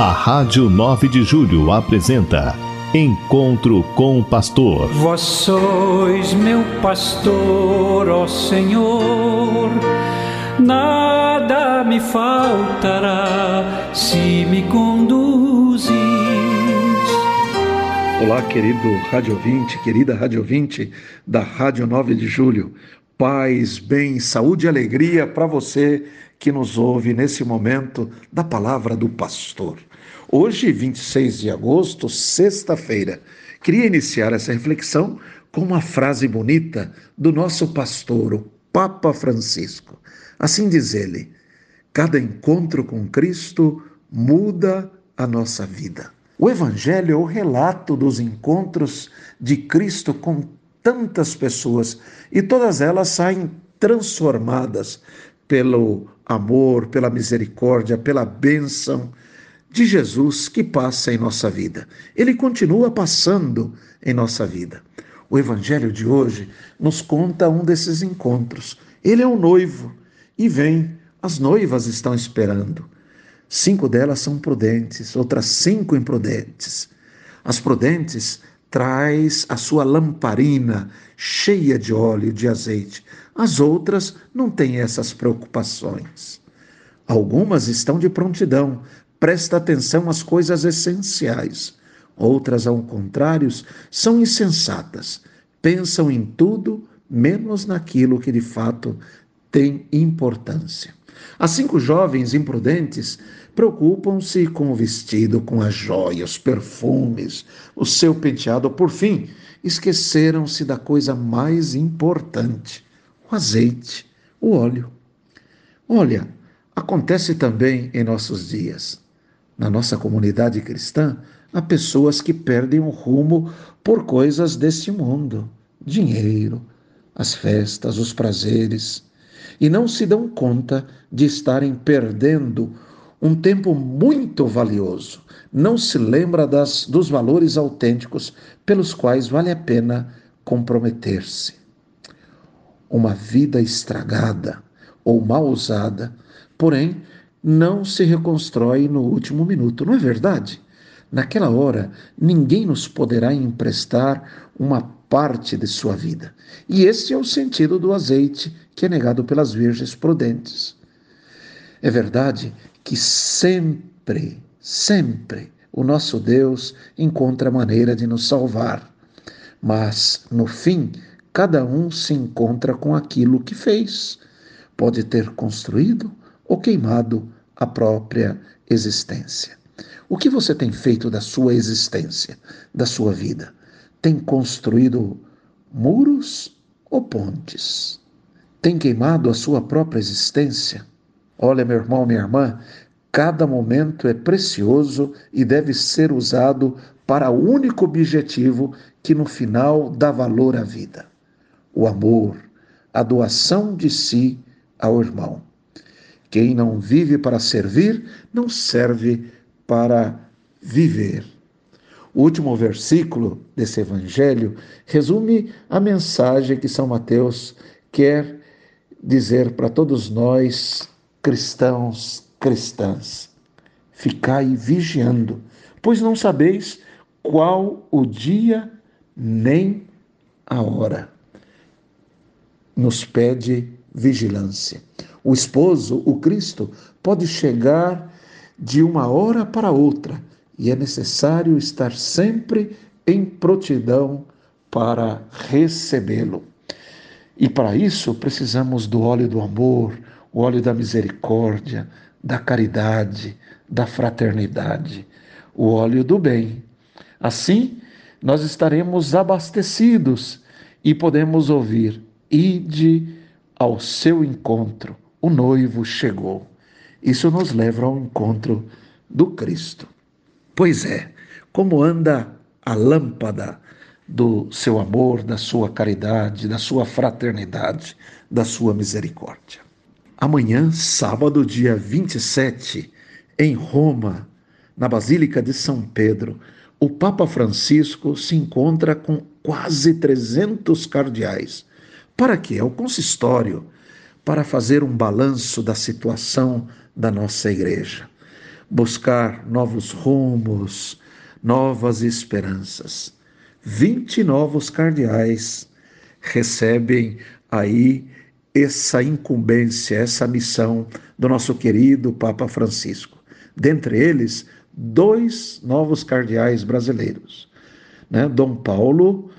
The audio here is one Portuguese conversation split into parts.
A Rádio 9 de Julho apresenta Encontro com o Pastor. Vós sois meu pastor, ó Senhor, nada me faltará se me conduzis. Olá, querido rádio ouvinte, querida rádio ouvinte da Rádio 9 de Julho. Paz, bem, saúde e alegria para você que nos ouve nesse momento da palavra do pastor. Hoje, 26 de agosto, sexta-feira, queria iniciar essa reflexão com uma frase bonita do nosso pastor, o Papa Francisco. Assim diz ele: Cada encontro com Cristo muda a nossa vida. O Evangelho é o relato dos encontros de Cristo com tantas pessoas e todas elas saem transformadas pelo amor, pela misericórdia, pela bênção de Jesus que passa em nossa vida. Ele continua passando em nossa vida. O evangelho de hoje nos conta um desses encontros. Ele é o noivo e vem, as noivas estão esperando. Cinco delas são prudentes, outras cinco imprudentes. As prudentes traz a sua lamparina cheia de óleo, de azeite. As outras não têm essas preocupações. Algumas estão de prontidão, presta atenção às coisas essenciais. Outras, ao contrário, são insensatas, pensam em tudo menos naquilo que de fato tem importância. As cinco jovens imprudentes preocupam-se com o vestido, com as joias, perfumes, o seu penteado. Por fim, esqueceram-se da coisa mais importante: o azeite, o óleo. Olha, acontece também em nossos dias. Na nossa comunidade cristã, há pessoas que perdem o rumo por coisas deste mundo: dinheiro, as festas, os prazeres, e não se dão conta de estarem perdendo um tempo muito valioso. Não se lembra das, dos valores autênticos pelos quais vale a pena comprometer-se. Uma vida estragada ou mal usada, porém, não se reconstrói no último minuto, não é verdade? Naquela hora, ninguém nos poderá emprestar uma parte de sua vida. E esse é o sentido do azeite que é negado pelas virgens prudentes. É verdade que sempre, sempre o nosso Deus encontra maneira de nos salvar, mas no fim, cada um se encontra com aquilo que fez. Pode ter construído ou queimado a própria existência. O que você tem feito da sua existência, da sua vida? Tem construído muros ou pontes? Tem queimado a sua própria existência? Olha, meu irmão, minha irmã, cada momento é precioso e deve ser usado para o único objetivo que no final dá valor à vida: o amor, a doação de si ao irmão. Quem não vive para servir, não serve para viver. O último versículo desse evangelho resume a mensagem que São Mateus quer dizer para todos nós, cristãos, cristãs. Ficai vigiando, pois não sabeis qual o dia nem a hora. Nos pede vigilância. O esposo, o Cristo, pode chegar de uma hora para outra e é necessário estar sempre em prontidão para recebê-lo. E para isso precisamos do óleo do amor, o óleo da misericórdia, da caridade, da fraternidade, o óleo do bem. Assim, nós estaremos abastecidos e podemos ouvir: Ide ao seu encontro o noivo chegou. Isso nos leva ao encontro do Cristo. Pois é, como anda a lâmpada do seu amor, da sua caridade, da sua fraternidade, da sua misericórdia. Amanhã, sábado, dia 27, em Roma, na Basílica de São Pedro, o Papa Francisco se encontra com quase 300 cardeais. Para quê? É o consistório para fazer um balanço da situação da nossa igreja. Buscar novos rumos, novas esperanças. 20 novos cardeais recebem aí essa incumbência, essa missão do nosso querido Papa Francisco. Dentre eles, dois novos cardeais brasileiros. Né? Dom Paulo,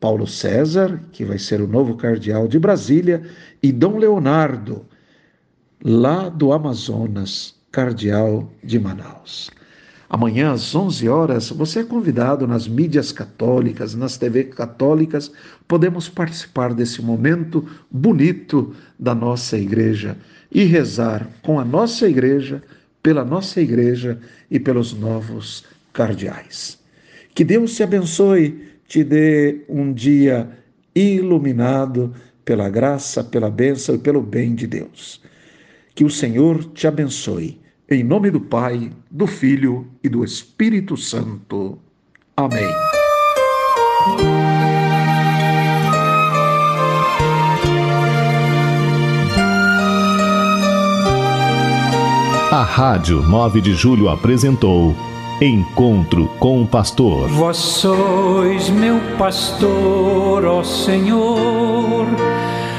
Paulo César, que vai ser o novo cardeal de Brasília, e Dom Leonardo, lá do Amazonas, cardeal de Manaus. Amanhã, às 11 horas, você é convidado nas mídias católicas, nas TV católicas, podemos participar desse momento bonito da nossa igreja e rezar com a nossa igreja, pela nossa igreja e pelos novos cardeais. Que Deus te abençoe, te dê um dia iluminado pela graça, pela bênção e pelo bem de Deus. Que o Senhor te abençoe em nome do Pai, do Filho e do Espírito Santo. Amém. A Rádio 9 de Julho apresentou Encontro com o Pastor. Vós sois meu pastor, ó Senhor